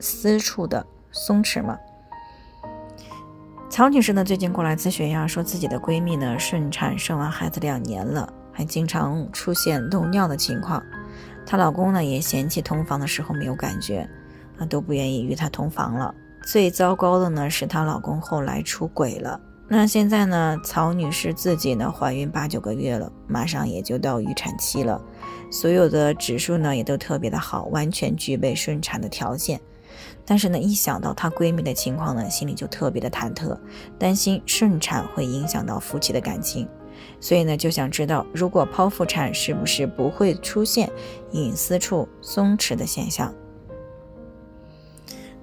私处的松弛吗？曹女士呢，最近过来咨询呀，说自己的闺蜜呢顺产生完孩子两年了，还经常出现漏尿的情况。她老公呢也嫌弃同房的时候没有感觉，啊都不愿意与她同房了。最糟糕的呢是她老公后来出轨了。那现在呢，曹女士自己呢怀孕八九个月了，马上也就到预产期了，所有的指数呢也都特别的好，完全具备顺产的条件。但是呢，一想到她闺蜜的情况呢，心里就特别的忐忑，担心顺产会影响到夫妻的感情，所以呢，就想知道如果剖腹产是不是不会出现隐私处松弛的现象？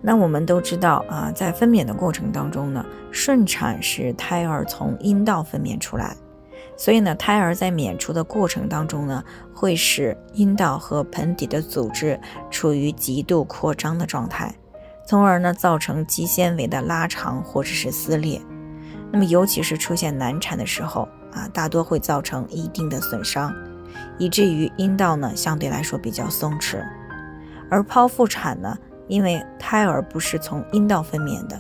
那我们都知道啊，在分娩的过程当中呢，顺产是胎儿从阴道分娩出来。所以呢，胎儿在娩出的过程当中呢，会使阴道和盆底的组织处于极度扩张的状态，从而呢造成肌纤维的拉长或者是撕裂。那么，尤其是出现难产的时候啊，大多会造成一定的损伤，以至于阴道呢相对来说比较松弛。而剖腹产呢，因为胎儿不是从阴道分娩的，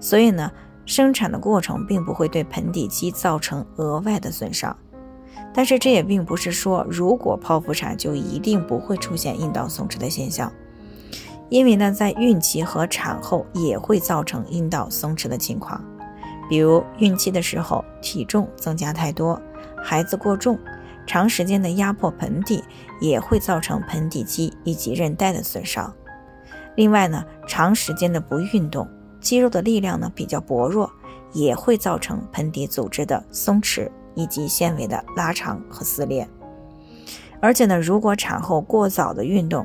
所以呢。生产的过程并不会对盆底肌造成额外的损伤，但是这也并不是说如果剖腹产就一定不会出现阴道松弛的现象，因为呢，在孕期和产后也会造成阴道松弛的情况，比如孕期的时候体重增加太多，孩子过重，长时间的压迫盆底也会造成盆底肌以及韧带的损伤。另外呢，长时间的不运动。肌肉的力量呢比较薄弱，也会造成盆底组织的松弛以及纤维的拉长和撕裂。而且呢，如果产后过早的运动，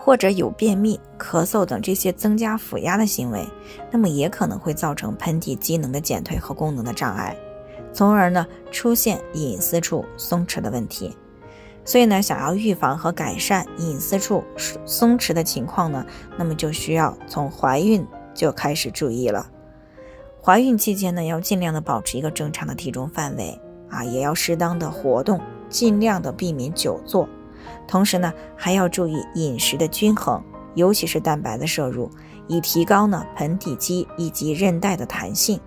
或者有便秘、咳嗽等这些增加腹压的行为，那么也可能会造成盆底机能的减退和功能的障碍，从而呢出现隐私处松弛的问题。所以呢，想要预防和改善隐私处松弛的情况呢，那么就需要从怀孕就开始注意了。怀孕期间呢，要尽量的保持一个正常的体重范围啊，也要适当的活动，尽量的避免久坐。同时呢，还要注意饮食的均衡，尤其是蛋白的摄入，以提高呢盆底肌以及韧带的弹性。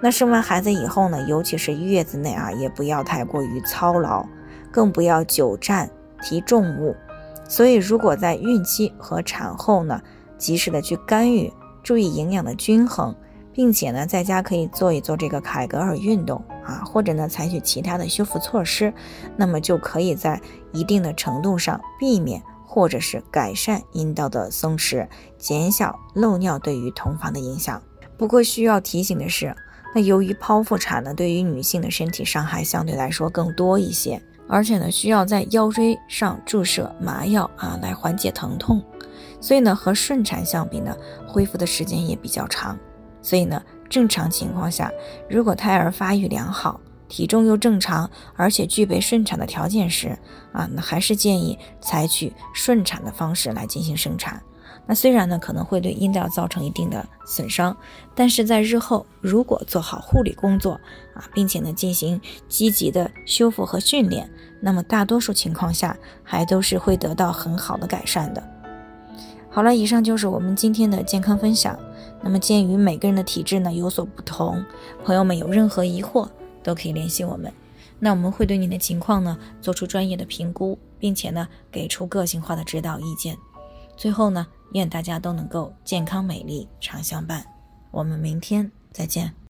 那生完孩子以后呢，尤其是月子内啊，也不要太过于操劳。更不要久站提重物，所以如果在孕期和产后呢，及时的去干预，注意营养的均衡，并且呢，在家可以做一做这个凯格尔运动啊，或者呢，采取其他的修复措施，那么就可以在一定的程度上避免或者是改善阴道的松弛，减小漏尿对于同房的影响。不过需要提醒的是，那由于剖腹产呢，对于女性的身体伤害相对来说更多一些。而且呢，需要在腰椎上注射麻药啊，来缓解疼痛。所以呢，和顺产相比呢，恢复的时间也比较长。所以呢，正常情况下，如果胎儿发育良好，体重又正常，而且具备顺产的条件时，啊，那还是建议采取顺产的方式来进行生产。那虽然呢可能会对阴道造成一定的损伤，但是在日后如果做好护理工作啊，并且呢进行积极的修复和训练，那么大多数情况下还都是会得到很好的改善的。好了，以上就是我们今天的健康分享。那么鉴于每个人的体质呢有所不同，朋友们有任何疑惑都可以联系我们，那我们会对您的情况呢做出专业的评估，并且呢给出个性化的指导意见。最后呢。愿大家都能够健康美丽常相伴，我们明天再见。